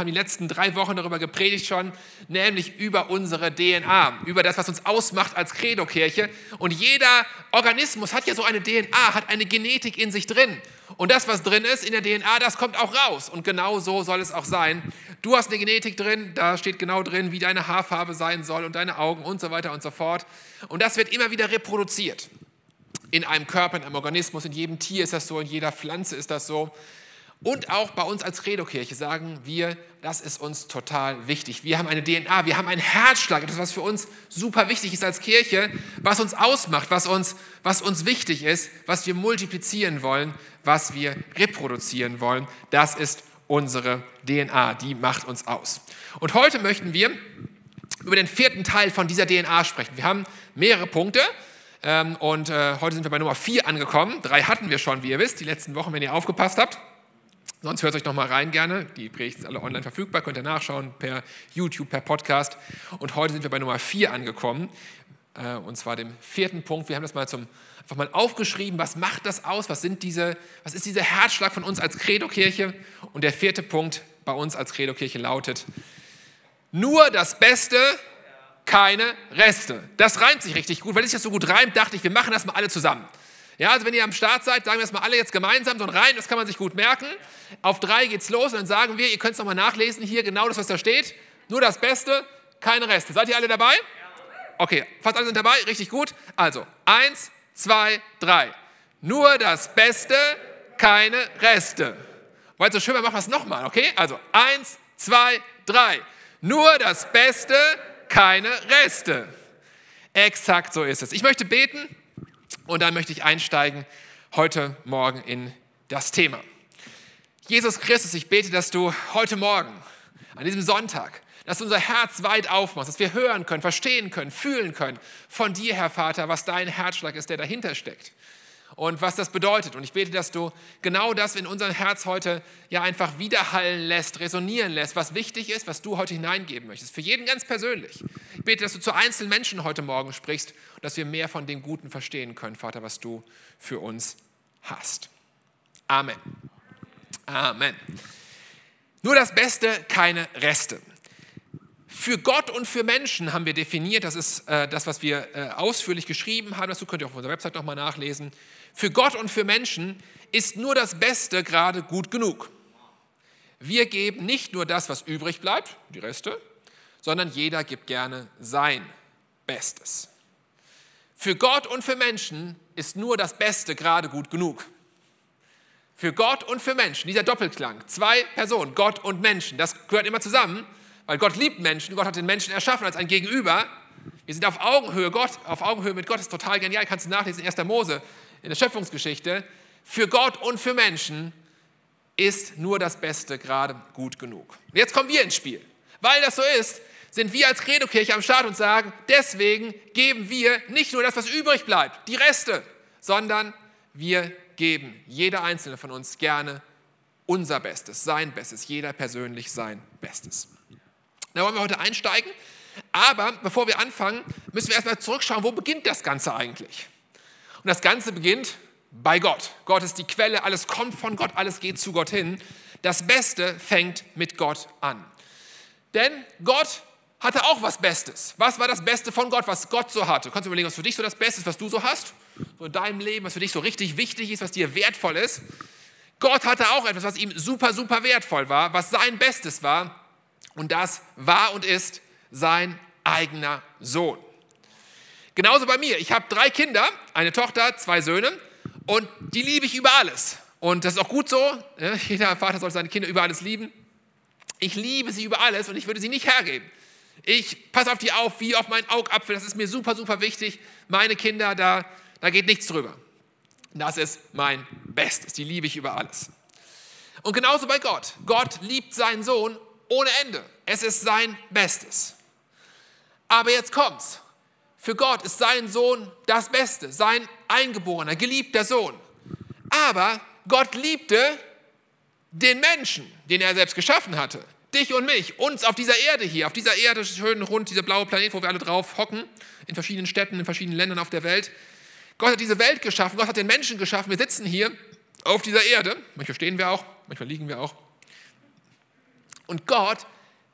haben die letzten drei Wochen darüber gepredigt schon, nämlich über unsere DNA, über das, was uns ausmacht als Credo-Kirche. Und jeder Organismus hat ja so eine DNA, hat eine Genetik in sich drin. Und das, was drin ist in der DNA, das kommt auch raus. Und genau so soll es auch sein. Du hast eine Genetik drin, da steht genau drin, wie deine Haarfarbe sein soll und deine Augen und so weiter und so fort. Und das wird immer wieder reproduziert. In einem Körper, in einem Organismus, in jedem Tier ist das so, in jeder Pflanze ist das so. Und auch bei uns als Credo-Kirche sagen wir, das ist uns total wichtig. Wir haben eine DNA, wir haben einen Herzschlag, etwas, was für uns super wichtig ist als Kirche, was uns ausmacht, was uns, was uns wichtig ist, was wir multiplizieren wollen, was wir reproduzieren wollen. Das ist unsere DNA, die macht uns aus. Und heute möchten wir über den vierten Teil von dieser DNA sprechen. Wir haben mehrere Punkte. Ähm, und äh, heute sind wir bei Nummer vier angekommen. Drei hatten wir schon, wie ihr wisst, die letzten Wochen, wenn ihr aufgepasst habt. Sonst hört euch noch mal rein gerne. Die Predigten sind alle online verfügbar, könnt ihr nachschauen per YouTube, per Podcast. Und heute sind wir bei Nummer 4 angekommen, äh, und zwar dem vierten Punkt. Wir haben das mal zum, einfach mal aufgeschrieben, was macht das aus, was, sind diese, was ist dieser Herzschlag von uns als Credo-Kirche? Und der vierte Punkt bei uns als Credo-Kirche lautet, nur das Beste, keine Reste. Das reimt sich richtig gut. Weil sich das so gut reimt, dachte ich, wir machen das mal alle zusammen. Ja, also wenn ihr am Start seid, sagen wir das mal alle jetzt gemeinsam, so ein Reim, das kann man sich gut merken. Auf drei geht's los und dann sagen wir, ihr könnt es nochmal nachlesen, hier genau das, was da steht. Nur das Beste, keine Reste. Seid ihr alle dabei? Okay, fast alle sind dabei, richtig gut. Also, eins, zwei, drei. Nur das Beste, keine Reste. Weil es so schön wäre, machen wir es nochmal, okay? Also, eins, zwei, drei. Nur das Beste, keine Reste. Exakt so ist es. Ich möchte beten und dann möchte ich einsteigen heute Morgen in das Thema. Jesus Christus, ich bete, dass du heute Morgen, an diesem Sonntag, dass unser Herz weit aufmachst, dass wir hören können, verstehen können, fühlen können von dir, Herr Vater, was dein Herzschlag ist, der dahinter steckt und was das bedeutet. Und ich bete, dass du genau das in unserem Herz heute ja einfach widerhallen lässt, resonieren lässt, was wichtig ist, was du heute hineingeben möchtest. Für jeden ganz persönlich. Ich bete, dass du zu einzelnen Menschen heute Morgen sprichst und dass wir mehr von dem Guten verstehen können, Vater, was du für uns hast. Amen. Amen. Nur das Beste, keine Reste. Für Gott und für Menschen haben wir definiert, das ist äh, das, was wir äh, ausführlich geschrieben haben, das könnt ihr auf unserer Website nochmal nachlesen. Für Gott und für Menschen ist nur das Beste gerade gut genug. Wir geben nicht nur das, was übrig bleibt, die Reste, sondern jeder gibt gerne sein Bestes. Für Gott und für Menschen ist nur das Beste gerade gut genug. Für Gott und für Menschen, dieser Doppelklang, zwei Personen, Gott und Menschen, das gehört immer zusammen, weil Gott liebt Menschen, Gott hat den Menschen erschaffen als ein Gegenüber. Wir sind auf Augenhöhe, Gott, auf Augenhöhe mit Gott ist total genial, kannst du nachlesen in 1. Mose, in der Schöpfungsgeschichte, für Gott und für Menschen ist nur das Beste gerade gut genug. Und jetzt kommen wir ins Spiel. Weil das so ist, sind wir als Credo-Kirche am Start und sagen, deswegen geben wir nicht nur das, was übrig bleibt, die Reste, sondern wir geben, jeder einzelne von uns gerne unser Bestes, sein Bestes, jeder persönlich sein Bestes. Da wollen wir heute einsteigen. Aber bevor wir anfangen, müssen wir erstmal zurückschauen, wo beginnt das Ganze eigentlich? Und das Ganze beginnt bei Gott. Gott ist die Quelle, alles kommt von Gott, alles geht zu Gott hin. Das Beste fängt mit Gott an. Denn Gott hatte auch was Bestes. Was war das Beste von Gott, was Gott so hatte? Du kannst überlegen, was für dich so das Beste ist, was du so hast, so in deinem Leben, was für dich so richtig wichtig ist, was dir wertvoll ist. Gott hatte auch etwas, was ihm super, super wertvoll war, was sein Bestes war. Und das war und ist sein eigener Sohn. Genauso bei mir. Ich habe drei Kinder, eine Tochter, zwei Söhne und die liebe ich über alles. Und das ist auch gut so. Jeder Vater soll seine Kinder über alles lieben. Ich liebe sie über alles und ich würde sie nicht hergeben. Ich passe auf die auf, wie auf meinen Augapfel. Das ist mir super, super wichtig. Meine Kinder, da, da geht nichts drüber. Das ist mein Bestes. Die liebe ich über alles. Und genauso bei Gott. Gott liebt seinen Sohn ohne Ende. Es ist sein Bestes. Aber jetzt kommt's. Für Gott ist sein Sohn das Beste, sein eingeborener, geliebter Sohn. Aber Gott liebte den Menschen, den er selbst geschaffen hatte. Dich und mich, uns auf dieser Erde hier, auf dieser Erde, schön rund, dieser blaue Planet, wo wir alle drauf hocken, in verschiedenen Städten, in verschiedenen Ländern auf der Welt. Gott hat diese Welt geschaffen, Gott hat den Menschen geschaffen. Wir sitzen hier auf dieser Erde. Manchmal stehen wir auch, manchmal liegen wir auch. Und Gott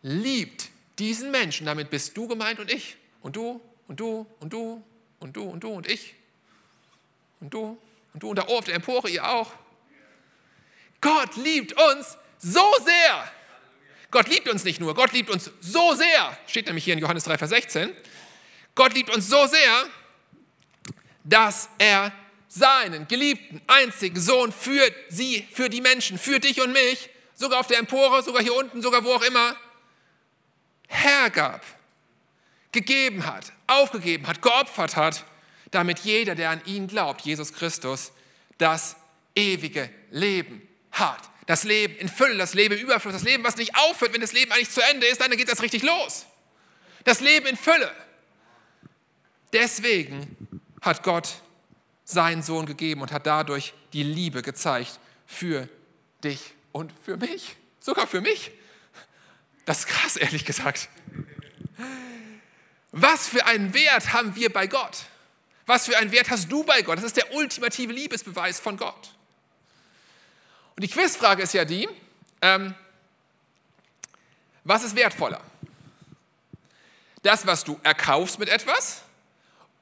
liebt diesen Menschen. Damit bist du gemeint und ich. Und du und du und du und du und du und ich. Und du und du und da oben auf der Empore ihr auch. Gott liebt uns so sehr. Gott liebt uns nicht nur, Gott liebt uns so sehr. Steht nämlich hier in Johannes 3, Vers 16. Gott liebt uns so sehr, dass er seinen geliebten einzigen Sohn für sie, für die Menschen, für dich und mich, sogar auf der Empore, sogar hier unten, sogar wo auch immer, hergab, gegeben hat, aufgegeben hat, geopfert hat, damit jeder, der an ihn glaubt, Jesus Christus, das ewige Leben hat. Das Leben in Fülle, das Leben im Überfluss, das Leben, was nicht aufhört, wenn das Leben eigentlich zu Ende ist, dann geht das richtig los. Das Leben in Fülle. Deswegen hat Gott seinen Sohn gegeben und hat dadurch die Liebe gezeigt für dich und für mich. Sogar für mich. Das ist krass, ehrlich gesagt. Was für einen Wert haben wir bei Gott? Was für einen Wert hast du bei Gott? Das ist der ultimative Liebesbeweis von Gott. Und die Quizfrage ist ja die, ähm, was ist wertvoller? Das, was du erkaufst mit etwas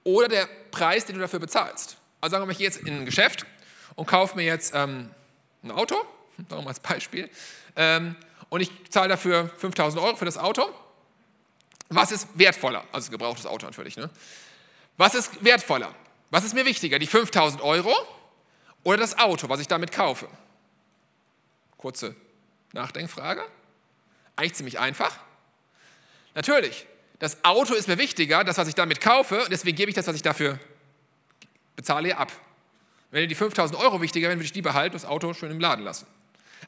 oder der Preis, den du dafür bezahlst? Also sagen wir mal, ich gehe jetzt in ein Geschäft und kaufe mir jetzt ähm, ein Auto, sagen wir mal als Beispiel, ähm, und ich zahle dafür 5000 Euro für das Auto. Was ist wertvoller? Also gebrauchtes Auto natürlich. Ne? Was ist wertvoller? Was ist mir wichtiger? Die 5000 Euro oder das Auto, was ich damit kaufe? Kurze Nachdenkfrage. Eigentlich ziemlich einfach. Natürlich, das Auto ist mir wichtiger, das, was ich damit kaufe, und deswegen gebe ich das, was ich dafür bezahle, ab. Wenn die 5000 Euro wichtiger wären, würde ich die behalten und das Auto schön im Laden lassen.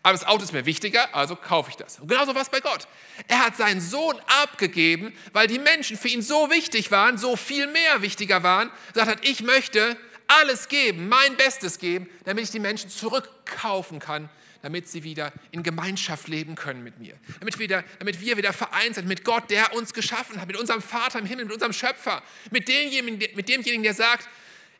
Aber das Auto ist mir wichtiger, also kaufe ich das. Und genauso war es bei Gott. Er hat seinen Sohn abgegeben, weil die Menschen für ihn so wichtig waren, so viel mehr wichtiger waren, sagt hat, ich möchte alles geben, mein Bestes geben, damit ich die Menschen zurückkaufen kann damit sie wieder in Gemeinschaft leben können mit mir. Damit, wieder, damit wir wieder vereint sind mit Gott, der uns geschaffen hat, mit unserem Vater im Himmel, mit unserem Schöpfer, mit demjenigen, mit demjenigen der sagt,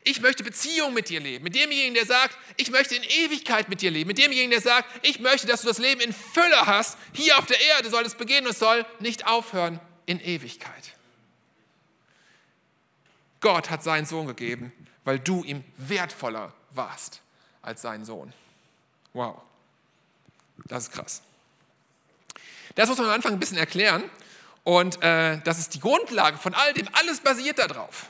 ich möchte Beziehung mit dir leben, mit demjenigen, der sagt, ich möchte in Ewigkeit mit dir leben, mit demjenigen, der sagt, ich möchte, dass du das Leben in Fülle hast, hier auf der Erde soll es beginnen und es soll nicht aufhören in Ewigkeit. Gott hat seinen Sohn gegeben, weil du ihm wertvoller warst als sein Sohn. Wow. Das ist krass. Das muss man am Anfang ein bisschen erklären. Und äh, das ist die Grundlage von all dem. Alles basiert darauf.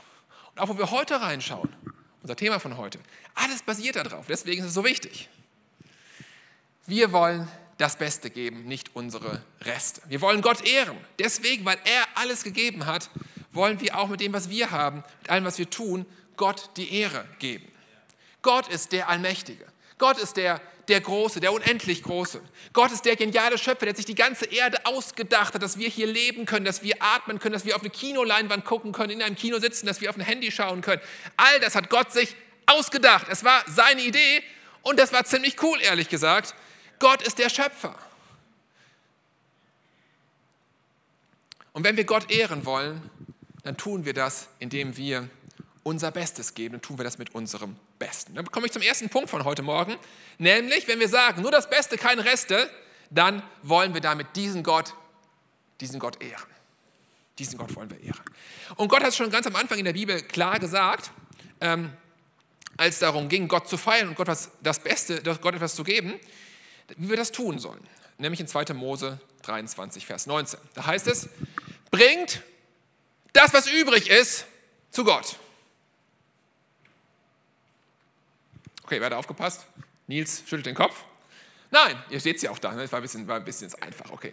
Und auch wo wir heute reinschauen, unser Thema von heute, alles basiert darauf. Deswegen ist es so wichtig. Wir wollen das Beste geben, nicht unsere Reste. Wir wollen Gott ehren. Deswegen, weil er alles gegeben hat, wollen wir auch mit dem, was wir haben, mit allem, was wir tun, Gott die Ehre geben. Gott ist der Allmächtige. Gott ist der der Große, der unendlich Große. Gott ist der geniale Schöpfer, der sich die ganze Erde ausgedacht hat, dass wir hier leben können, dass wir atmen können, dass wir auf eine Kinoleinwand gucken können, in einem Kino sitzen, dass wir auf ein Handy schauen können. All das hat Gott sich ausgedacht. Es war seine Idee und das war ziemlich cool, ehrlich gesagt. Gott ist der Schöpfer. Und wenn wir Gott ehren wollen, dann tun wir das, indem wir unser Bestes geben, dann tun wir das mit unserem Besten. Dann komme ich zum ersten Punkt von heute Morgen, nämlich wenn wir sagen, nur das Beste, keine Reste, dann wollen wir damit diesen Gott, diesen Gott ehren. Diesen Gott wollen wir ehren. Und Gott hat es schon ganz am Anfang in der Bibel klar gesagt, ähm, als es darum ging, Gott zu feiern und Gott was, das Beste, Gott etwas zu geben, wie wir das tun sollen. Nämlich in 2. Mose 23, Vers 19. Da heißt es, bringt das, was übrig ist, zu Gott. Okay, wer hat aufgepasst? Nils schüttelt den Kopf. Nein, ihr seht sie auch da. Das war ein bisschen, war ein bisschen einfach. Okay.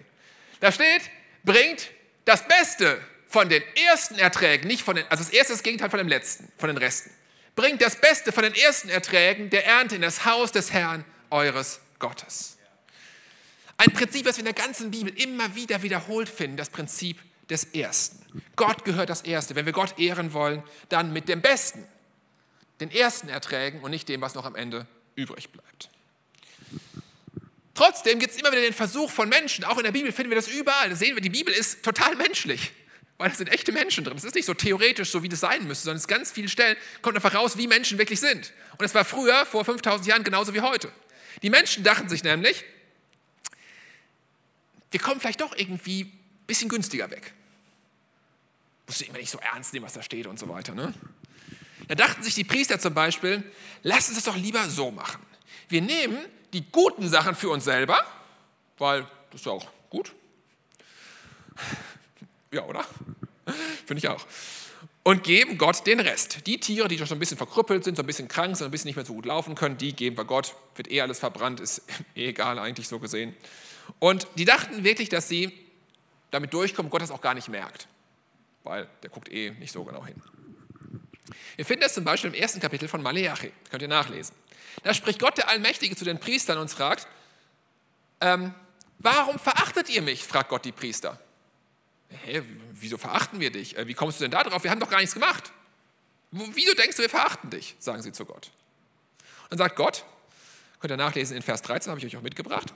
Da steht, bringt das Beste von den ersten Erträgen, nicht von den, also das erste ist Gegenteil von dem letzten, von den Resten. Bringt das Beste von den ersten Erträgen der Ernte in das Haus des Herrn eures Gottes. Ein Prinzip, das wir in der ganzen Bibel immer wieder wiederholt finden, das Prinzip des Ersten. Gott gehört das Erste. Wenn wir Gott ehren wollen, dann mit dem Besten den ersten Erträgen und nicht dem, was noch am Ende übrig bleibt. Trotzdem gibt es immer wieder den Versuch von Menschen, auch in der Bibel finden wir das überall, da sehen wir, die Bibel ist total menschlich, weil es sind echte Menschen drin. Es ist nicht so theoretisch, so wie das sein müsste, sondern es ist ganz vielen Stellen kommt einfach raus, wie Menschen wirklich sind. Und es war früher, vor 5000 Jahren, genauso wie heute. Die Menschen dachten sich nämlich, wir kommen vielleicht doch irgendwie ein bisschen günstiger weg. Musst du immer nicht so ernst nehmen, was da steht und so weiter. Ne? Da dachten sich die Priester zum Beispiel, lass uns das doch lieber so machen. Wir nehmen die guten Sachen für uns selber, weil das ist ja auch gut. Ja, oder? Finde ich auch. Und geben Gott den Rest. Die Tiere, die schon ein bisschen verkrüppelt sind, so ein bisschen krank sind, ein bisschen nicht mehr so gut laufen können, die geben wir Gott. Wird eh alles verbrannt, ist eh egal eigentlich so gesehen. Und die dachten wirklich, dass sie damit durchkommen, Gott das auch gar nicht merkt. Weil der guckt eh nicht so genau hin. Wir finden das zum Beispiel im ersten Kapitel von Maleachi. Könnt ihr nachlesen. Da spricht Gott der Allmächtige zu den Priestern und fragt, ähm, warum verachtet ihr mich? fragt Gott die Priester. Hä, wieso verachten wir dich? Äh, wie kommst du denn da drauf? Wir haben doch gar nichts gemacht. Wieso denkst du, wir verachten dich? sagen sie zu Gott. Dann sagt Gott, könnt ihr nachlesen in Vers 13, habe ich euch auch mitgebracht.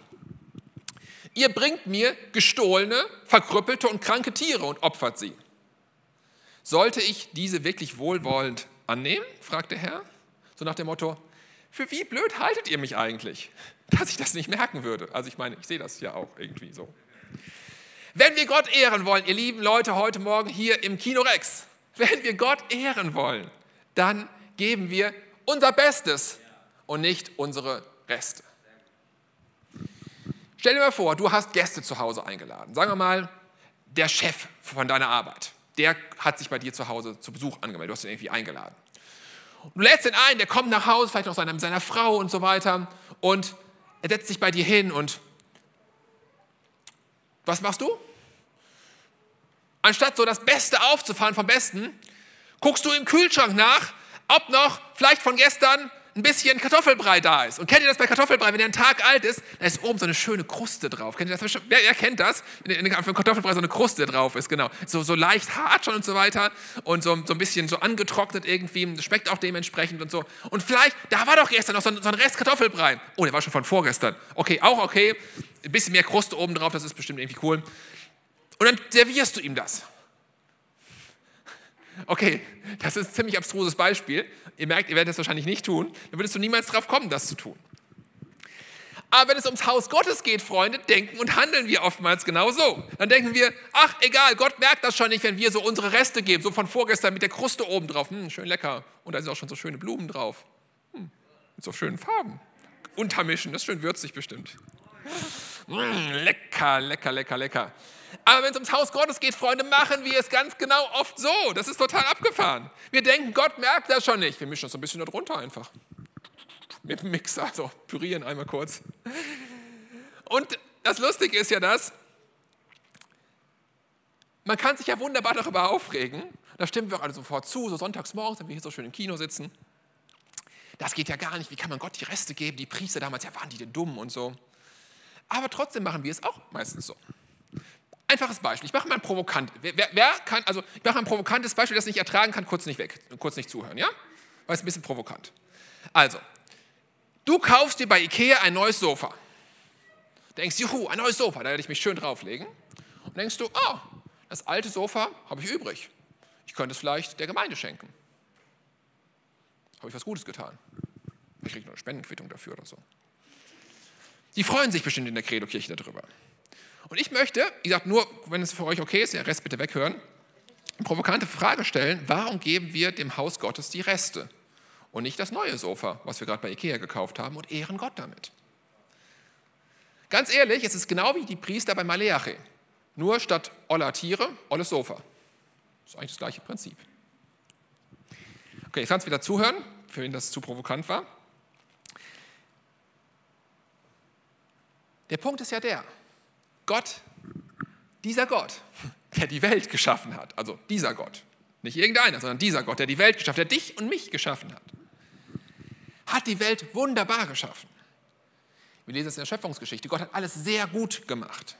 Ihr bringt mir gestohlene, verkrüppelte und kranke Tiere und opfert sie. Sollte ich diese wirklich wohlwollend annehmen? fragt der Herr. So nach dem Motto, für wie blöd haltet ihr mich eigentlich, dass ich das nicht merken würde? Also ich meine, ich sehe das ja auch irgendwie so. Wenn wir Gott ehren wollen, ihr lieben Leute heute Morgen hier im Kino Rex, wenn wir Gott ehren wollen, dann geben wir unser Bestes und nicht unsere Reste. Stell dir mal vor, du hast Gäste zu Hause eingeladen. Sagen wir mal, der Chef von deiner Arbeit, der hat sich bei dir zu Hause zu Besuch angemeldet. Du hast ihn irgendwie eingeladen. Du lädst ihn ein, der kommt nach Hause, vielleicht noch seiner, seiner Frau und so weiter. Und er setzt sich bei dir hin und was machst du? Anstatt so das Beste aufzufahren vom Besten, guckst du im Kühlschrank nach, ob noch vielleicht von gestern ein bisschen Kartoffelbrei da ist. Und kennt ihr das bei Kartoffelbrei? Wenn der ein Tag alt ist, da ist oben so eine schöne Kruste drauf. Kennt ihr das? Wer, wer kennt das? Wenn auf dem Kartoffelbrei so eine Kruste drauf ist, genau. So, so leicht hart schon und so weiter und so, so ein bisschen so angetrocknet irgendwie. Das schmeckt auch dementsprechend und so. Und vielleicht, da war doch gestern noch so ein, so ein Rest Kartoffelbrei. Oh, der war schon von vorgestern. Okay, auch okay. Ein bisschen mehr Kruste oben drauf, das ist bestimmt irgendwie cool. Und dann servierst du ihm das. Okay, das ist ein ziemlich abstruses Beispiel. Ihr merkt, ihr werdet das wahrscheinlich nicht tun. Dann würdest du niemals drauf kommen, das zu tun. Aber wenn es ums Haus Gottes geht, Freunde, denken und handeln wir oftmals genau so. Dann denken wir, ach egal, Gott merkt das schon nicht, wenn wir so unsere Reste geben, so von vorgestern mit der Kruste oben drauf. Hm, schön lecker. Und da sind auch schon so schöne Blumen drauf. Hm, mit so schönen Farben. Untermischen, das ist schön würzig bestimmt. Hm, lecker, lecker, lecker, lecker. Aber wenn es ums Haus Gottes geht, Freunde, machen wir es ganz genau oft so. Das ist total abgefahren. Wir denken, Gott merkt das schon nicht. Wir mischen das so ein bisschen darunter einfach. Mit dem Mixer, also pürieren einmal kurz. Und das Lustige ist ja das, man kann sich ja wunderbar darüber aufregen. Da stimmen wir auch alle sofort zu, so sonntags morgens, wenn wir hier so schön im Kino sitzen. Das geht ja gar nicht. Wie kann man Gott die Reste geben? Die Priester damals, ja, waren die denn dumm und so. Aber trotzdem machen wir es auch meistens so. Einfaches Beispiel. Ich mache mal ein provokant. Wer, wer, kann, also ich mache ein provokantes Beispiel, das nicht ertragen kann, kurz nicht weg, kurz nicht zuhören, ja? Weil es ein bisschen provokant. Also, du kaufst dir bei Ikea ein neues Sofa. Denkst, juhu, ein neues Sofa, da werde ich mich schön drauflegen. Und denkst du, oh, das alte Sofa habe ich übrig. Ich könnte es vielleicht der Gemeinde schenken. Habe ich was Gutes getan. Ich kriege noch eine Spendenquittung dafür oder so. Die freuen sich bestimmt in der Credo-Kirche darüber. Und ich möchte, wie gesagt, nur, wenn es für euch okay ist, der Rest bitte weghören, eine provokante Frage stellen, warum geben wir dem Haus Gottes die Reste und nicht das neue Sofa, was wir gerade bei Ikea gekauft haben und ehren Gott damit? Ganz ehrlich, es ist genau wie die Priester bei Maleache. Nur statt oller Tiere, olles Sofa. Das ist eigentlich das gleiche Prinzip. Okay, ich kann es wieder zuhören, für wen das zu provokant war. Der Punkt ist ja der, Gott, dieser Gott, der die Welt geschaffen hat, also dieser Gott, nicht irgendeiner, sondern dieser Gott, der die Welt geschaffen hat, der dich und mich geschaffen hat, hat die Welt wunderbar geschaffen. Wir lesen es in der Schöpfungsgeschichte. Gott hat alles sehr gut gemacht.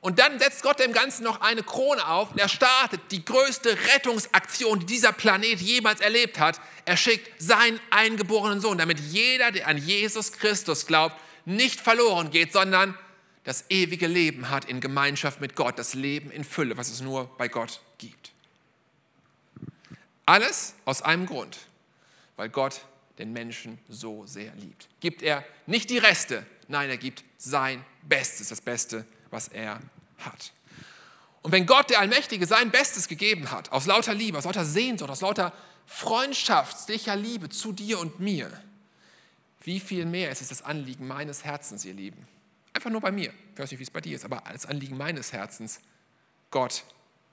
Und dann setzt Gott dem Ganzen noch eine Krone auf und er startet die größte Rettungsaktion, die dieser Planet jemals erlebt hat. Er schickt seinen eingeborenen Sohn, damit jeder, der an Jesus Christus glaubt, nicht verloren geht, sondern das ewige Leben hat in Gemeinschaft mit Gott, das Leben in Fülle, was es nur bei Gott gibt. Alles aus einem Grund, weil Gott den Menschen so sehr liebt. Gibt er nicht die Reste, nein, er gibt sein Bestes, das Beste was er hat. Und wenn Gott, der Allmächtige, sein Bestes gegeben hat, aus lauter Liebe, aus lauter Sehnsucht, aus lauter freundschaftlicher Liebe zu dir und mir, wie viel mehr ist es das Anliegen meines Herzens, ihr Lieben? Einfach nur bei mir. Ich weiß nicht, wie es bei dir ist, aber als Anliegen meines Herzens, Gott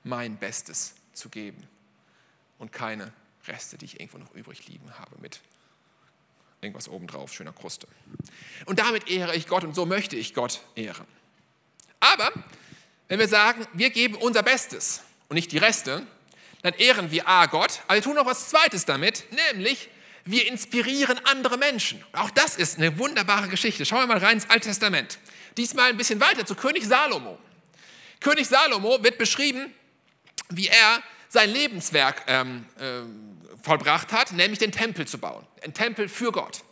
mein Bestes zu geben und keine Reste, die ich irgendwo noch übrig liegen habe mit irgendwas obendrauf, schöner Kruste. Und damit ehre ich Gott und so möchte ich Gott ehren. Aber wenn wir sagen, wir geben unser Bestes und nicht die Reste, dann ehren wir A Gott, aber wir tun noch was Zweites damit, nämlich wir inspirieren andere Menschen. Auch das ist eine wunderbare Geschichte. Schauen wir mal rein ins Alte Testament. Diesmal ein bisschen weiter zu König Salomo. König Salomo wird beschrieben, wie er sein Lebenswerk ähm, äh, vollbracht hat, nämlich den Tempel zu bauen. Ein Tempel für Gott.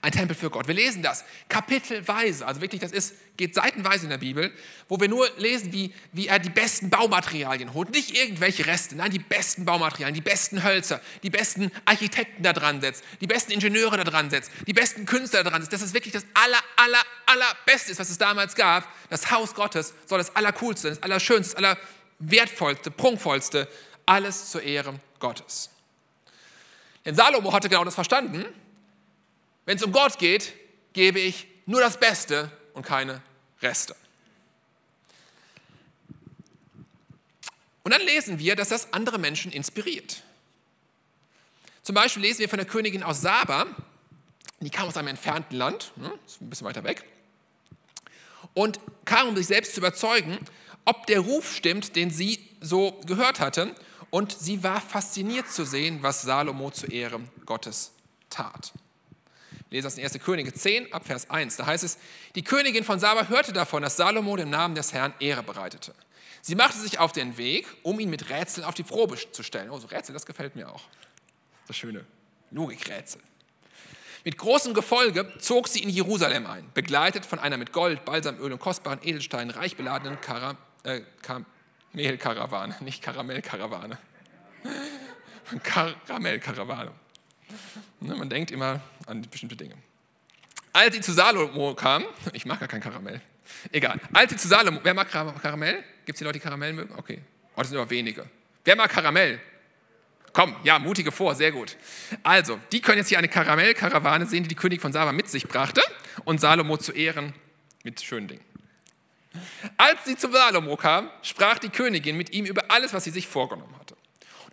Ein Tempel für Gott. Wir lesen das kapitelweise, also wirklich, das ist, geht seitenweise in der Bibel, wo wir nur lesen, wie, wie er die besten Baumaterialien holt. Nicht irgendwelche Reste, nein, die besten Baumaterialien, die besten Hölzer, die besten Architekten da dran setzt, die besten Ingenieure da dran setzt, die besten Künstler da dran setzt. Das ist wirklich das aller, aller, allerbeste, was es damals gab. Das Haus Gottes soll das Allercoolste, das Allerschönste, das Allerwertvollste, Prunkvollste, alles zur Ehre Gottes. Denn Salomo hatte genau das verstanden wenn es um Gott geht, gebe ich nur das Beste und keine Reste. Und dann lesen wir, dass das andere Menschen inspiriert. Zum Beispiel lesen wir von der Königin aus Saba, die kam aus einem entfernten Land, ne, ist ein bisschen weiter weg, und kam, um sich selbst zu überzeugen, ob der Ruf stimmt, den sie so gehört hatte. Und sie war fasziniert zu sehen, was Salomo zur Ehre Gottes tat lese das in 1. Könige 10, ab Vers 1. Da heißt es, die Königin von Saba hörte davon, dass Salomo dem Namen des Herrn Ehre bereitete. Sie machte sich auf den Weg, um ihn mit Rätseln auf die Probe zu stellen. Oh, so Rätsel, das gefällt mir auch. Das schöne Logikrätsel. Mit großem Gefolge zog sie in Jerusalem ein, begleitet von einer mit Gold, Balsamöl und kostbaren Edelsteinen reich beladenen Kara, äh, Kamelkarawane, nicht Karamellkarawane. Karamellkarawane. Ne, man denkt immer an bestimmte Dinge. Als sie zu Salomo kam, ich mag gar kein Karamell, egal. Als sie zu Salomo, wer mag Karamell? Gibt es hier Leute, die Karamell mögen? Okay, oh, das sind aber wenige. Wer mag Karamell? Komm, ja, mutige vor, sehr gut. Also, die können jetzt hier eine Karamellkarawane sehen, die die König von Saba mit sich brachte und Salomo zu Ehren mit schönen Dingen. Als sie zu Salomo kam, sprach die Königin mit ihm über alles, was sie sich vorgenommen hatte.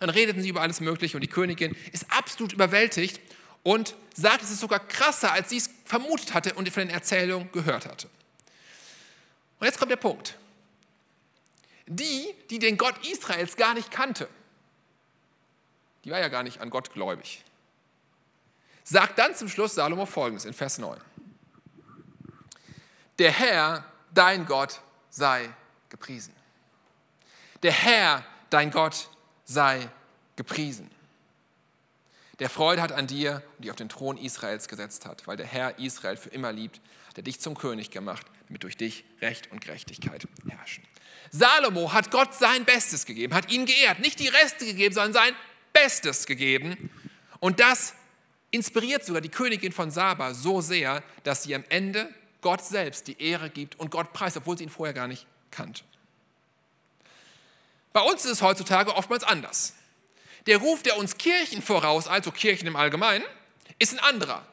Dann redeten sie über alles Mögliche und die Königin ist absolut überwältigt und sagt, es ist sogar krasser, als sie es vermutet hatte und von den Erzählungen gehört hatte. Und jetzt kommt der Punkt. Die, die den Gott Israels gar nicht kannte, die war ja gar nicht an Gott gläubig, sagt dann zum Schluss Salomo folgendes in Vers 9. Der Herr, dein Gott, sei gepriesen. Der Herr, dein Gott, sei gepriesen der Freude hat an dir und die auf den Thron Israels gesetzt hat, weil der Herr Israel für immer liebt, der dich zum König gemacht, damit durch dich Recht und Gerechtigkeit herrschen. Salomo hat Gott sein Bestes gegeben, hat ihn geehrt, nicht die Reste gegeben, sondern sein Bestes gegeben. Und das inspiriert sogar die Königin von Saba so sehr, dass sie am Ende Gott selbst die Ehre gibt und Gott preist, obwohl sie ihn vorher gar nicht kannte. Bei uns ist es heutzutage oftmals anders. Der Ruf, der uns Kirchen voraus, also Kirchen im Allgemeinen, ist ein anderer.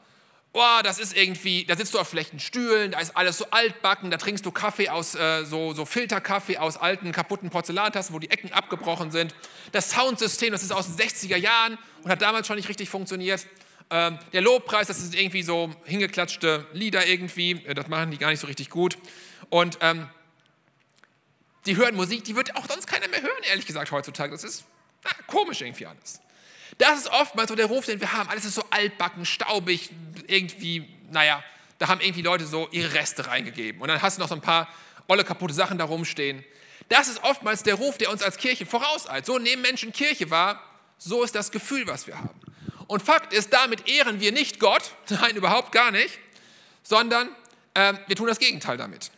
Oh, das ist irgendwie, da sitzt du auf schlechten Stühlen, da ist alles so altbacken, da trinkst du Kaffee aus, äh, so, so Filterkaffee aus alten, kaputten Porzellantassen, wo die Ecken abgebrochen sind. Das Soundsystem, das ist aus den 60er Jahren und hat damals schon nicht richtig funktioniert. Ähm, der Lobpreis, das sind irgendwie so hingeklatschte Lieder irgendwie, äh, das machen die gar nicht so richtig gut. Und ähm, die hören Musik, die wird auch sonst keiner mehr hören, ehrlich gesagt, heutzutage. Das ist na, komisch irgendwie alles. Das ist oftmals so der Ruf, den wir haben. Alles ist so altbacken, staubig, irgendwie, naja, da haben irgendwie Leute so ihre Reste reingegeben. Und dann hast du noch so ein paar olle kaputte Sachen da rumstehen. Das ist oftmals der Ruf, der uns als Kirche vorauseilt. So nehmen Menschen Kirche wahr, so ist das Gefühl, was wir haben. Und Fakt ist, damit ehren wir nicht Gott, nein, überhaupt gar nicht, sondern äh, wir tun das Gegenteil damit.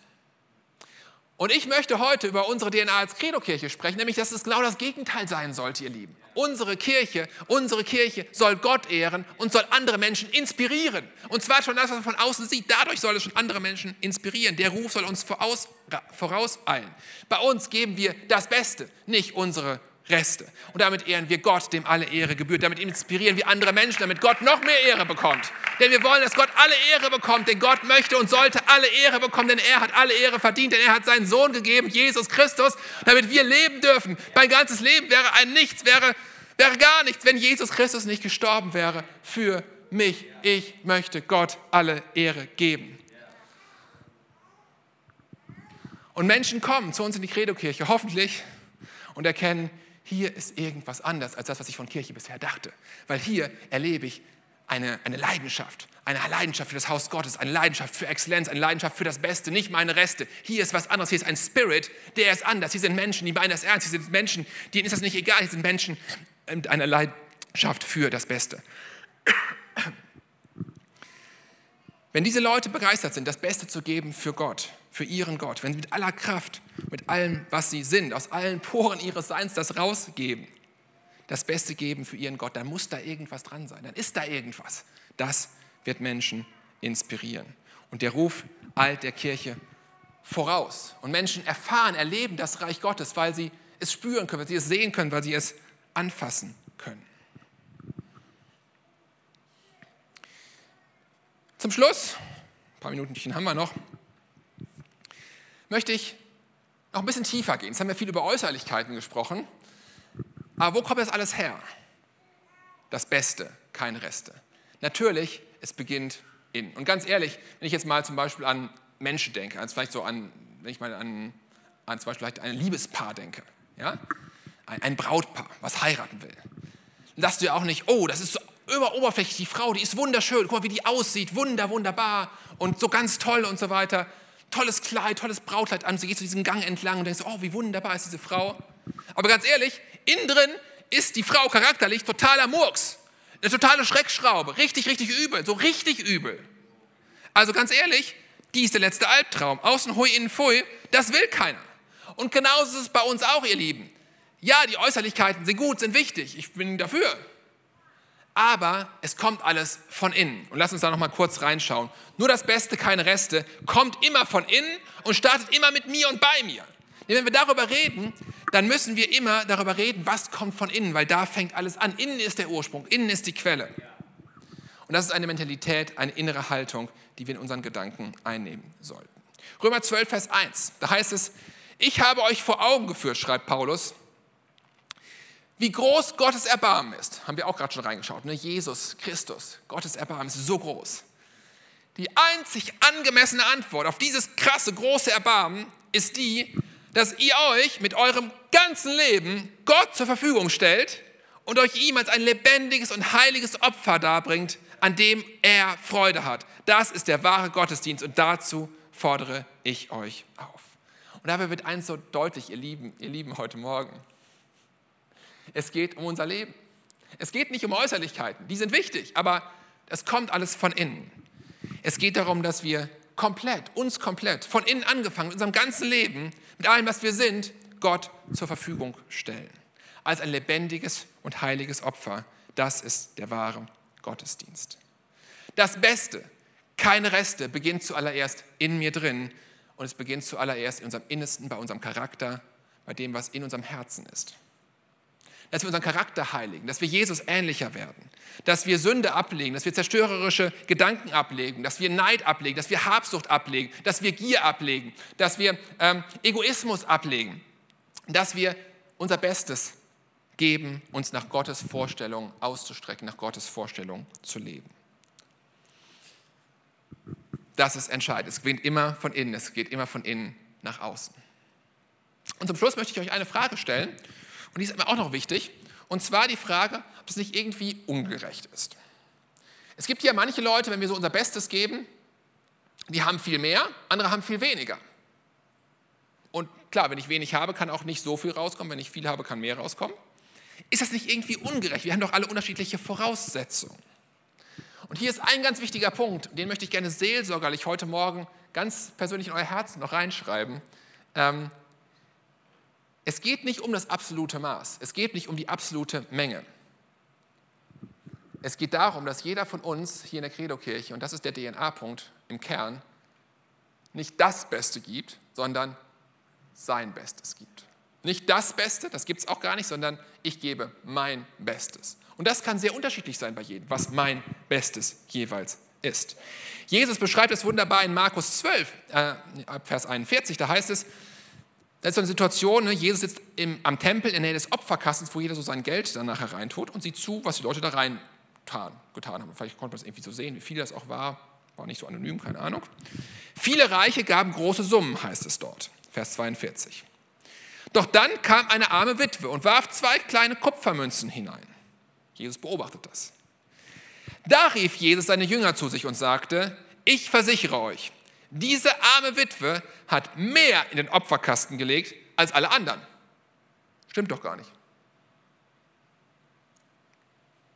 Und ich möchte heute über unsere DNA als Credo-Kirche sprechen, nämlich dass es genau das Gegenteil sein sollte, ihr Lieben. Unsere Kirche, unsere Kirche soll Gott ehren und soll andere Menschen inspirieren. Und zwar schon das, was man von außen sieht. Dadurch soll es schon andere Menschen inspirieren. Der Ruf soll uns voraus, vorauseilen. Bei uns geben wir das Beste, nicht unsere Reste. Und damit ehren wir Gott, dem alle Ehre gebührt. Damit inspirieren wir andere Menschen, damit Gott noch mehr Ehre bekommt. Denn wir wollen, dass Gott alle Ehre bekommt, denn Gott möchte und sollte alle Ehre bekommen, denn er hat alle Ehre verdient, denn er hat seinen Sohn gegeben, Jesus Christus, damit wir leben dürfen. Mein ganzes Leben wäre ein Nichts, wäre, wäre gar nichts, wenn Jesus Christus nicht gestorben wäre für mich. Ich möchte Gott alle Ehre geben. Und Menschen kommen zu uns in die Credo-Kirche, hoffentlich, und erkennen, hier ist irgendwas anders als das, was ich von Kirche bisher dachte. Weil hier erlebe ich eine, eine Leidenschaft, eine Leidenschaft für das Haus Gottes, eine Leidenschaft für Exzellenz, eine Leidenschaft für das Beste, nicht meine Reste. Hier ist was anderes, hier ist ein Spirit, der ist anders. Hier sind Menschen, die meinen das ernst, hier sind Menschen, denen ist das nicht egal, hier sind Menschen mit einer Leidenschaft für das Beste. Wenn diese Leute begeistert sind, das Beste zu geben für Gott, für ihren Gott, wenn sie mit aller Kraft, mit allem, was sie sind, aus allen Poren ihres Seins das rausgeben, das Beste geben für ihren Gott, dann muss da irgendwas dran sein, dann ist da irgendwas. Das wird Menschen inspirieren. Und der Ruf eilt der Kirche voraus. Und Menschen erfahren, erleben das Reich Gottes, weil sie es spüren können, weil sie es sehen können, weil sie es anfassen können. Zum Schluss, ein paar Minuten haben wir noch, möchte ich noch ein bisschen tiefer gehen. Jetzt haben wir viel über Äußerlichkeiten gesprochen. Aber wo kommt das alles her? Das Beste, keine Reste. Natürlich, es beginnt innen. Und ganz ehrlich, wenn ich jetzt mal zum Beispiel an Menschen denke, als vielleicht so an, wenn ich mal an, an zum Beispiel ein Liebespaar denke, ja? ein, ein Brautpaar, was heiraten will, dann sagst du ja auch nicht, oh, das ist so überoberflächlich, die Frau, die ist wunderschön, guck mal, wie die aussieht, wunder, wunderbar und so ganz toll und so weiter tolles Kleid, tolles Brautkleid an, sie geht zu diesem Gang entlang und denkst, oh, wie wunderbar ist diese Frau. Aber ganz ehrlich, innen drin ist die Frau charakterlich totaler Murks. Eine totale Schreckschraube, richtig, richtig übel, so richtig übel. Also ganz ehrlich, die ist der letzte Albtraum. Außen hui, innen fui, das will keiner. Und genauso ist es bei uns auch, ihr Lieben. Ja, die Äußerlichkeiten sind gut, sind wichtig. Ich bin dafür aber es kommt alles von innen. Und lass uns da noch mal kurz reinschauen. Nur das Beste, keine Reste, kommt immer von innen und startet immer mit mir und bei mir. Denn wenn wir darüber reden, dann müssen wir immer darüber reden, was kommt von innen, weil da fängt alles an. Innen ist der Ursprung, innen ist die Quelle. Und das ist eine Mentalität, eine innere Haltung, die wir in unseren Gedanken einnehmen sollten. Römer 12, Vers 1, da heißt es, ich habe euch vor Augen geführt, schreibt Paulus, wie groß Gottes Erbarmen ist, haben wir auch gerade schon reingeschaut. Ne? Jesus Christus, Gottes Erbarmen ist so groß. Die einzig angemessene Antwort auf dieses krasse, große Erbarmen ist die, dass ihr euch mit eurem ganzen Leben Gott zur Verfügung stellt und euch ihm als ein lebendiges und heiliges Opfer darbringt, an dem er Freude hat. Das ist der wahre Gottesdienst und dazu fordere ich euch auf. Und dabei wird eins so deutlich, ihr Lieben, ihr Lieben heute Morgen. Es geht um unser Leben. Es geht nicht um Äußerlichkeiten, die sind wichtig, aber es kommt alles von innen. Es geht darum, dass wir komplett, uns komplett, von innen angefangen, mit unserem ganzen Leben, mit allem, was wir sind, Gott zur Verfügung stellen. Als ein lebendiges und heiliges Opfer. Das ist der wahre Gottesdienst. Das Beste, keine Reste, beginnt zuallererst in mir drin und es beginnt zuallererst in unserem Innersten, bei unserem Charakter, bei dem, was in unserem Herzen ist dass wir unseren Charakter heiligen, dass wir Jesus ähnlicher werden, dass wir Sünde ablegen, dass wir zerstörerische Gedanken ablegen, dass wir Neid ablegen, dass wir Habsucht ablegen, dass wir Gier ablegen, dass wir ähm, Egoismus ablegen, dass wir unser Bestes geben, uns nach Gottes Vorstellung auszustrecken, nach Gottes Vorstellung zu leben. Das ist entscheidend. Es geht immer von innen, es geht immer von innen nach außen. Und zum Schluss möchte ich euch eine Frage stellen. Und die ist mir auch noch wichtig. Und zwar die Frage, ob das nicht irgendwie ungerecht ist. Es gibt ja manche Leute, wenn wir so unser Bestes geben, die haben viel mehr, andere haben viel weniger. Und klar, wenn ich wenig habe, kann auch nicht so viel rauskommen. Wenn ich viel habe, kann mehr rauskommen. Ist das nicht irgendwie ungerecht? Wir haben doch alle unterschiedliche Voraussetzungen. Und hier ist ein ganz wichtiger Punkt, den möchte ich gerne seelsorgerlich heute Morgen ganz persönlich in euer Herz noch reinschreiben. Ähm, es geht nicht um das absolute Maß, es geht nicht um die absolute Menge. Es geht darum, dass jeder von uns hier in der Credo-Kirche, und das ist der DNA-Punkt im Kern, nicht das Beste gibt, sondern sein Bestes gibt. Nicht das Beste, das gibt es auch gar nicht, sondern ich gebe mein Bestes. Und das kann sehr unterschiedlich sein bei jedem, was mein Bestes jeweils ist. Jesus beschreibt es wunderbar in Markus 12, äh, Vers 41, da heißt es, das ist so eine Situation, ne? Jesus sitzt im, am Tempel in der Nähe des Opferkastens, wo jeder so sein Geld dann nachher reintut und sieht zu, was die Leute da rein getan, getan haben. Vielleicht konnte man das irgendwie so sehen, wie viel das auch war. War nicht so anonym, keine Ahnung. Viele Reiche gaben große Summen, heißt es dort. Vers 42. Doch dann kam eine arme Witwe und warf zwei kleine Kupfermünzen hinein. Jesus beobachtet das. Da rief Jesus seine Jünger zu sich und sagte, ich versichere euch, diese arme Witwe hat mehr in den Opferkasten gelegt als alle anderen. Stimmt doch gar nicht.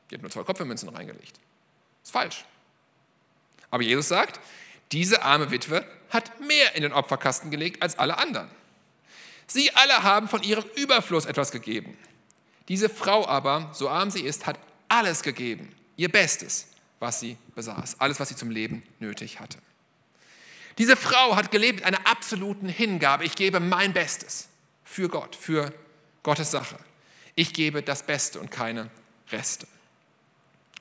Die hat nur zwei Kopfmünzen reingelegt. Ist falsch. Aber Jesus sagt, diese arme Witwe hat mehr in den Opferkasten gelegt als alle anderen. Sie alle haben von ihrem Überfluss etwas gegeben. Diese Frau aber, so arm sie ist, hat alles gegeben, ihr Bestes, was sie besaß, alles, was sie zum Leben nötig hatte. Diese Frau hat gelebt mit einer absoluten Hingabe. Ich gebe mein Bestes für Gott, für Gottes Sache. Ich gebe das Beste und keine Reste.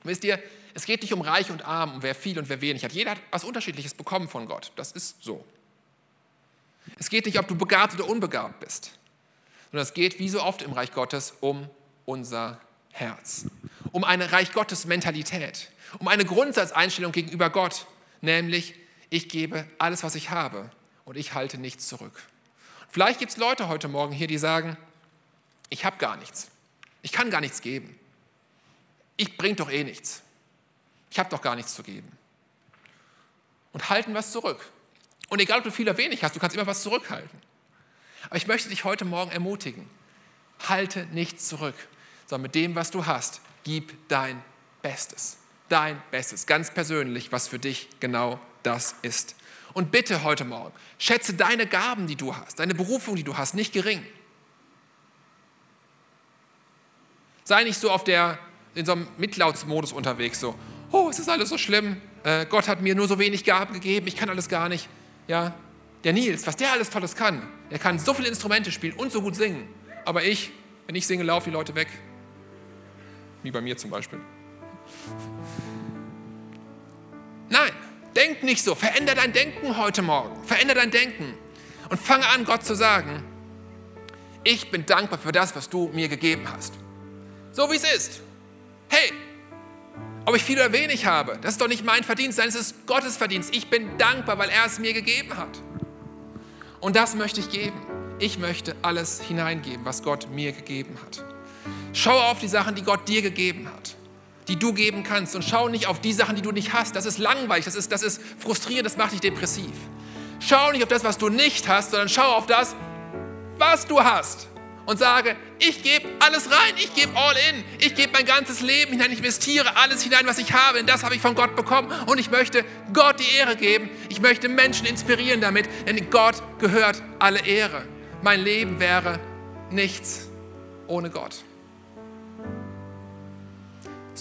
Wisst ihr, es geht nicht um Reich und Arm, um wer viel und wer wenig hat. Jeder hat was Unterschiedliches bekommen von Gott. Das ist so. Es geht nicht, ob du begabt oder unbegabt bist, sondern es geht, wie so oft im Reich Gottes, um unser Herz. Um eine Reich Gottes Mentalität. Um eine Grundsatzeinstellung gegenüber Gott, nämlich ich gebe alles, was ich habe und ich halte nichts zurück. Vielleicht gibt es Leute heute Morgen hier, die sagen, ich habe gar nichts. Ich kann gar nichts geben ich bringe doch eh nichts. Ich habe doch gar nichts zu geben. Und halten was zurück. Und egal, ob du viel oder wenig hast, du kannst immer was zurückhalten. Aber ich möchte dich heute Morgen ermutigen. Halte nichts zurück, sondern mit dem, was du hast, gib dein Bestes. Dein Bestes, ganz persönlich, was für dich genau das ist. Und bitte heute Morgen, schätze deine Gaben, die du hast, deine Berufung, die du hast, nicht gering. Sei nicht so auf der in so einem Mitlautsmodus unterwegs, so, oh, es ist alles so schlimm, äh, Gott hat mir nur so wenig Gaben gegeben, ich kann alles gar nicht. Ja, der Nils, was der alles Tolles kann, der kann so viele Instrumente spielen und so gut singen. Aber ich, wenn ich singe, laufen die Leute weg. Wie bei mir zum Beispiel. Denk nicht so. Veränder dein Denken heute Morgen. Veränder dein Denken. Und fange an, Gott zu sagen, ich bin dankbar für das, was du mir gegeben hast. So wie es ist. Hey, ob ich viel oder wenig habe, das ist doch nicht mein Verdienst, sondern es ist Gottes Verdienst. Ich bin dankbar, weil er es mir gegeben hat. Und das möchte ich geben. Ich möchte alles hineingeben, was Gott mir gegeben hat. Schau auf die Sachen, die Gott dir gegeben hat, die du geben kannst. Und schau nicht auf die Sachen, die du nicht hast. Das ist langweilig, das ist, das ist frustrierend, das macht dich depressiv. Schau nicht auf das, was du nicht hast, sondern schau auf das, was du hast und sage, ich gebe alles rein, ich gebe all in, ich gebe mein ganzes Leben hinein, ich investiere alles hinein, was ich habe, denn das habe ich von Gott bekommen und ich möchte Gott die Ehre geben, ich möchte Menschen inspirieren damit, denn Gott gehört alle Ehre. Mein Leben wäre nichts ohne Gott.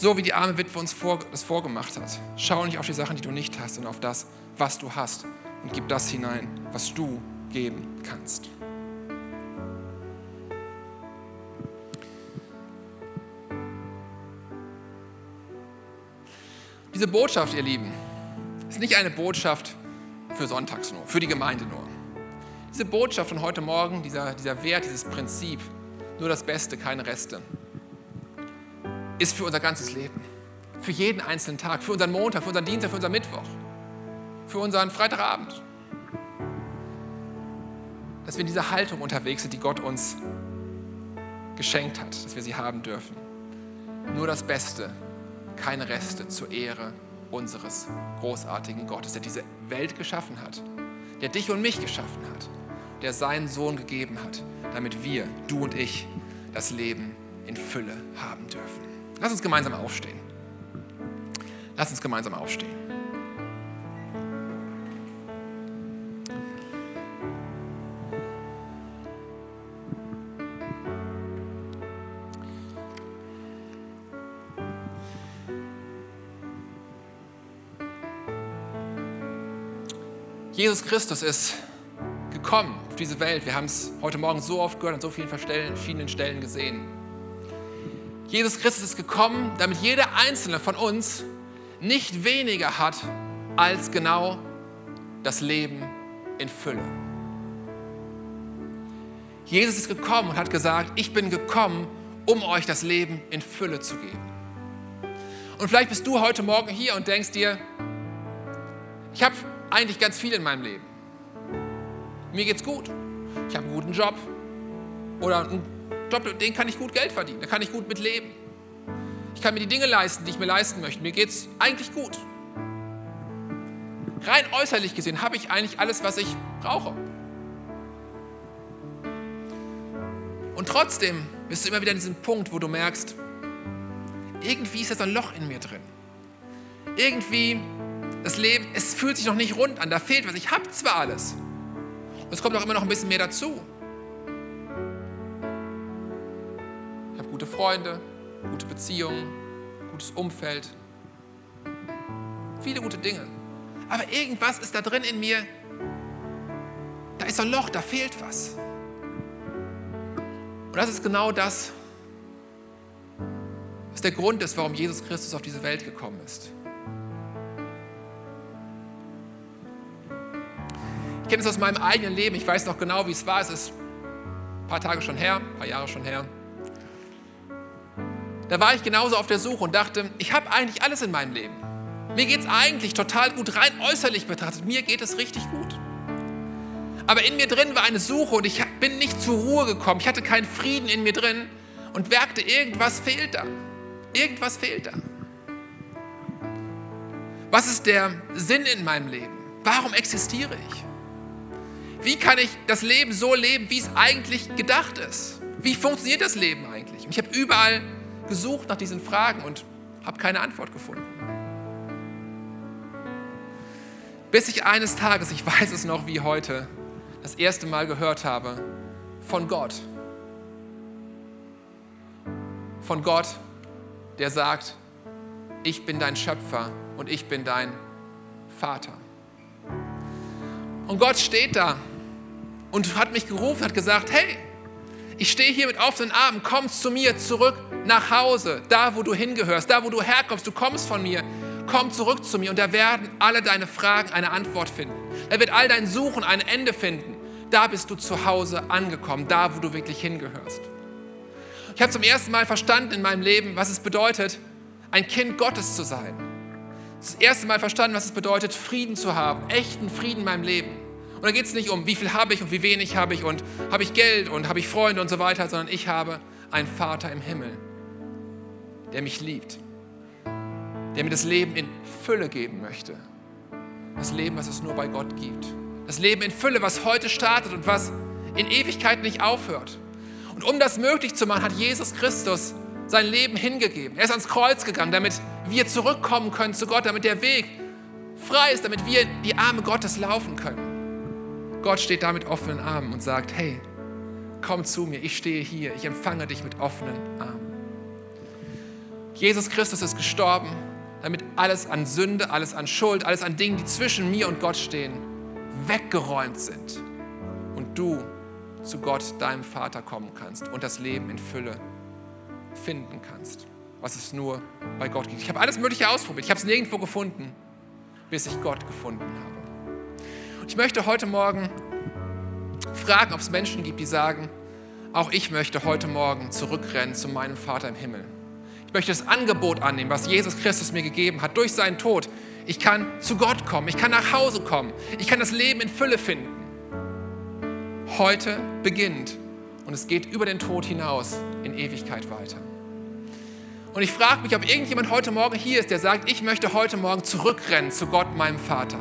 So wie die arme Witwe uns vor, das vorgemacht hat. Schau nicht auf die Sachen, die du nicht hast, sondern auf das, was du hast und gib das hinein, was du geben kannst. Diese Botschaft, ihr Lieben, ist nicht eine Botschaft für Sonntags nur, für die Gemeinde nur. Diese Botschaft von heute Morgen, dieser, dieser Wert, dieses Prinzip, nur das Beste, keine Reste, ist für unser ganzes Leben. Für jeden einzelnen Tag, für unseren Montag, für unseren Dienstag, für unseren Mittwoch, für unseren Freitagabend. Dass wir in dieser Haltung unterwegs sind, die Gott uns geschenkt hat, dass wir sie haben dürfen. Nur das Beste, keine Reste zur Ehre unseres großartigen Gottes, der diese Welt geschaffen hat, der dich und mich geschaffen hat, der seinen Sohn gegeben hat, damit wir, du und ich, das Leben in Fülle haben dürfen. Lass uns gemeinsam aufstehen. Lass uns gemeinsam aufstehen. Jesus Christus ist gekommen auf diese Welt. Wir haben es heute Morgen so oft gehört, an so vielen verschiedenen Stellen gesehen. Jesus Christus ist gekommen, damit jeder einzelne von uns nicht weniger hat als genau das Leben in Fülle. Jesus ist gekommen und hat gesagt, ich bin gekommen, um euch das Leben in Fülle zu geben. Und vielleicht bist du heute Morgen hier und denkst dir, ich habe eigentlich ganz viel in meinem Leben. Mir geht's gut. Ich habe einen guten Job. Oder einen Job, den kann ich gut Geld verdienen. Da kann ich gut mit leben. Ich kann mir die Dinge leisten, die ich mir leisten möchte. Mir geht's eigentlich gut. Rein äußerlich gesehen habe ich eigentlich alles, was ich brauche. Und trotzdem bist du immer wieder an diesem Punkt, wo du merkst, irgendwie ist so ein Loch in mir drin. Irgendwie, das Leben, es fühlt sich noch nicht rund an, da fehlt was. Ich habe zwar alles. Und es kommt auch immer noch ein bisschen mehr dazu. Gute Freunde, gute Beziehungen, gutes Umfeld, viele gute Dinge. Aber irgendwas ist da drin in mir, da ist ein Loch, da fehlt was. Und das ist genau das, was der Grund ist, warum Jesus Christus auf diese Welt gekommen ist. Ich kenne es aus meinem eigenen Leben. Ich weiß noch genau, wie es war. Es ist ein paar Tage schon her, ein paar Jahre schon her. Da war ich genauso auf der Suche und dachte, ich habe eigentlich alles in meinem Leben. Mir geht es eigentlich total gut, rein äußerlich betrachtet. Mir geht es richtig gut. Aber in mir drin war eine Suche und ich bin nicht zur Ruhe gekommen. Ich hatte keinen Frieden in mir drin und merkte, irgendwas fehlt da. Irgendwas fehlt da. Was ist der Sinn in meinem Leben? Warum existiere ich? Wie kann ich das Leben so leben, wie es eigentlich gedacht ist? Wie funktioniert das Leben eigentlich? Und ich habe überall gesucht nach diesen Fragen und habe keine Antwort gefunden. Bis ich eines Tages, ich weiß es noch wie heute, das erste Mal gehört habe von Gott. Von Gott, der sagt, ich bin dein Schöpfer und ich bin dein Vater. Und Gott steht da und hat mich gerufen, hat gesagt, hey, ich stehe hier mit offenen Armen, komm zu mir zurück nach Hause, da wo du hingehörst, da wo du herkommst, du kommst von mir, komm zurück zu mir und da werden alle deine Fragen eine Antwort finden. Er wird all dein Suchen ein Ende finden. Da bist du zu Hause angekommen, da wo du wirklich hingehörst. Ich habe zum ersten Mal verstanden in meinem Leben, was es bedeutet, ein Kind Gottes zu sein. Das erste Mal verstanden, was es bedeutet, Frieden zu haben, echten Frieden in meinem Leben. Und da geht es nicht um, wie viel habe ich und wie wenig habe ich und habe ich Geld und habe ich Freunde und so weiter, sondern ich habe einen Vater im Himmel, der mich liebt, der mir das Leben in Fülle geben möchte. Das Leben, was es nur bei Gott gibt. Das Leben in Fülle, was heute startet und was in Ewigkeit nicht aufhört. Und um das möglich zu machen, hat Jesus Christus sein Leben hingegeben. Er ist ans Kreuz gegangen, damit wir zurückkommen können zu Gott, damit der Weg frei ist, damit wir die Arme Gottes laufen können. Gott steht da mit offenen Armen und sagt, hey, komm zu mir, ich stehe hier, ich empfange dich mit offenen Armen. Jesus Christus ist gestorben, damit alles an Sünde, alles an Schuld, alles an Dingen, die zwischen mir und Gott stehen, weggeräumt sind und du zu Gott, deinem Vater, kommen kannst und das Leben in Fülle finden kannst, was es nur bei Gott gibt. Ich habe alles Mögliche ausprobiert, ich habe es nirgendwo gefunden, bis ich Gott gefunden habe. Ich möchte heute Morgen fragen, ob es Menschen gibt, die sagen, auch ich möchte heute Morgen zurückrennen zu meinem Vater im Himmel. Ich möchte das Angebot annehmen, was Jesus Christus mir gegeben hat durch seinen Tod. Ich kann zu Gott kommen, ich kann nach Hause kommen, ich kann das Leben in Fülle finden. Heute beginnt und es geht über den Tod hinaus in Ewigkeit weiter. Und ich frage mich, ob irgendjemand heute Morgen hier ist, der sagt, ich möchte heute Morgen zurückrennen zu Gott, meinem Vater.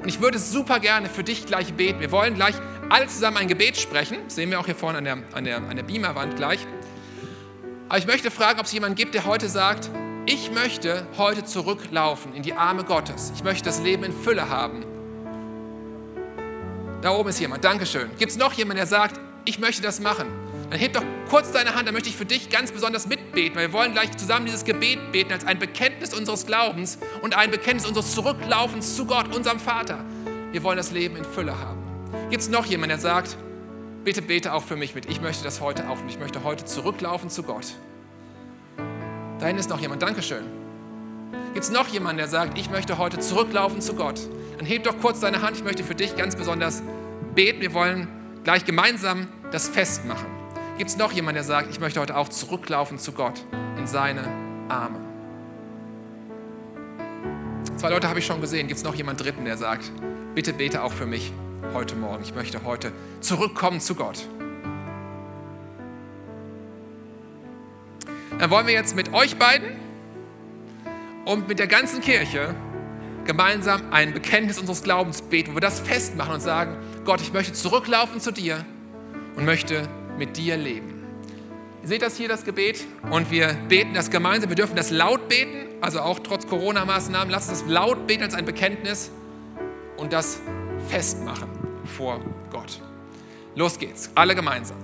Und ich würde super gerne für dich gleich beten. Wir wollen gleich alle zusammen ein Gebet sprechen. Das sehen wir auch hier vorne an der, an der, an der Beamerwand gleich. Aber ich möchte fragen, ob es jemanden gibt, der heute sagt, ich möchte heute zurücklaufen in die Arme Gottes. Ich möchte das Leben in Fülle haben. Da oben ist jemand, Dankeschön. Gibt es noch jemanden, der sagt, ich möchte das machen? Dann heb doch kurz deine Hand, dann möchte ich für dich ganz besonders mitbeten, weil wir wollen gleich zusammen dieses Gebet beten als ein Bekenntnis unseres Glaubens und ein Bekenntnis unseres Zurücklaufens zu Gott, unserem Vater. wir wollen das Leben in Fülle haben. Gibt es noch jemanden, der sagt, bitte bete auch für mich mit, ich möchte das heute auch und ich möchte heute zurücklaufen zu Gott. Da hinten ist noch jemand, Dankeschön. Gibt es noch jemanden, der sagt, ich möchte heute zurücklaufen zu Gott? Dann heb doch kurz deine Hand, ich möchte für dich ganz besonders beten. Wir wollen gleich gemeinsam das Fest machen. Gibt es noch jemanden, der sagt, ich möchte heute auch zurücklaufen zu Gott in seine Arme? Zwei Leute habe ich schon gesehen. Gibt es noch jemanden Dritten, der sagt, bitte bete auch für mich heute Morgen. Ich möchte heute zurückkommen zu Gott. Dann wollen wir jetzt mit euch beiden und mit der ganzen Kirche gemeinsam ein Bekenntnis unseres Glaubens beten, wo wir das festmachen und sagen, Gott, ich möchte zurücklaufen zu dir und möchte mit dir leben. Ihr seht das hier, das Gebet, und wir beten das gemeinsam. Wir dürfen das laut beten, also auch trotz Corona-Maßnahmen. Lasst uns das laut beten als ein Bekenntnis und das festmachen vor Gott. Los geht's, alle gemeinsam.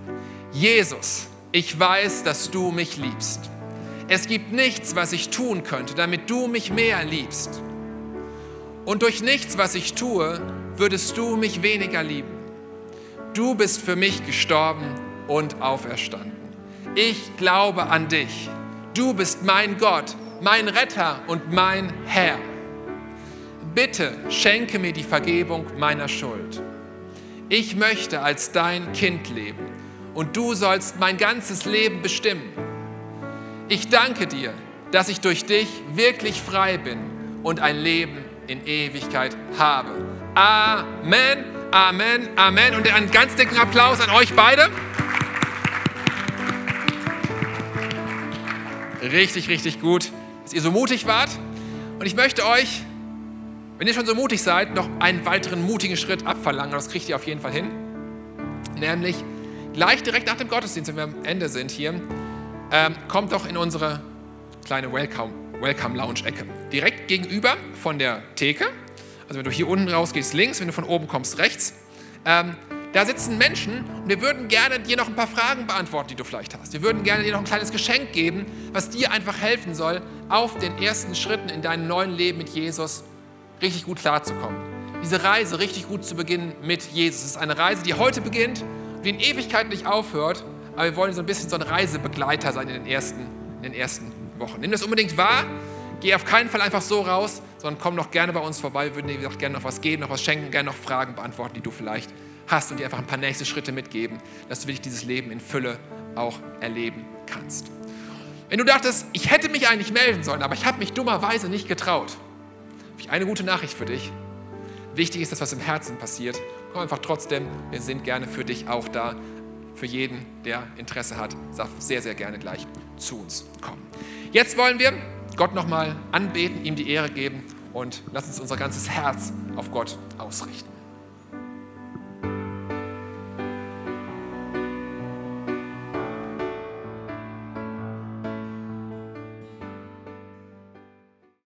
Jesus, ich weiß, dass du mich liebst. Es gibt nichts, was ich tun könnte, damit du mich mehr liebst. Und durch nichts, was ich tue, würdest du mich weniger lieben. Du bist für mich gestorben und auferstanden. Ich glaube an dich. Du bist mein Gott, mein Retter und mein Herr. Bitte schenke mir die Vergebung meiner Schuld. Ich möchte als dein Kind leben und du sollst mein ganzes Leben bestimmen. Ich danke dir, dass ich durch dich wirklich frei bin und ein Leben in Ewigkeit habe. Amen, Amen, Amen. Und einen ganz dicken Applaus an euch beide. Richtig, richtig gut, dass ihr so mutig wart. Und ich möchte euch, wenn ihr schon so mutig seid, noch einen weiteren mutigen Schritt abverlangen. Das kriegt ihr auf jeden Fall hin. Nämlich gleich direkt nach dem Gottesdienst, wenn wir am Ende sind hier, ähm, kommt doch in unsere kleine Welcome, Welcome Lounge-Ecke. Direkt gegenüber von der Theke. Also wenn du hier unten rausgehst, links, wenn du von oben kommst, rechts. Ähm, da sitzen Menschen und wir würden gerne dir noch ein paar Fragen beantworten, die du vielleicht hast. Wir würden gerne dir noch ein kleines Geschenk geben, was dir einfach helfen soll, auf den ersten Schritten in deinem neuen Leben mit Jesus richtig gut klarzukommen. Diese Reise richtig gut zu beginnen mit Jesus. Es ist eine Reise, die heute beginnt die in Ewigkeit nicht aufhört, aber wir wollen so ein bisschen so ein Reisebegleiter sein in den ersten, in den ersten Wochen. Nimm das unbedingt wahr, geh auf keinen Fall einfach so raus, sondern komm noch gerne bei uns vorbei. Wir würden dir, gerne noch was geben, noch was schenken, gerne noch Fragen beantworten, die du vielleicht hast und dir einfach ein paar nächste Schritte mitgeben, dass du wirklich dieses Leben in Fülle auch erleben kannst. Wenn du dachtest, ich hätte mich eigentlich melden sollen, aber ich habe mich dummerweise nicht getraut, habe ich eine gute Nachricht für dich. Wichtig ist, dass was im Herzen passiert. Komm einfach trotzdem, wir sind gerne für dich auch da. Für jeden, der Interesse hat, darf sehr, sehr gerne gleich zu uns kommen. Jetzt wollen wir Gott nochmal anbeten, ihm die Ehre geben und lass uns unser ganzes Herz auf Gott ausrichten.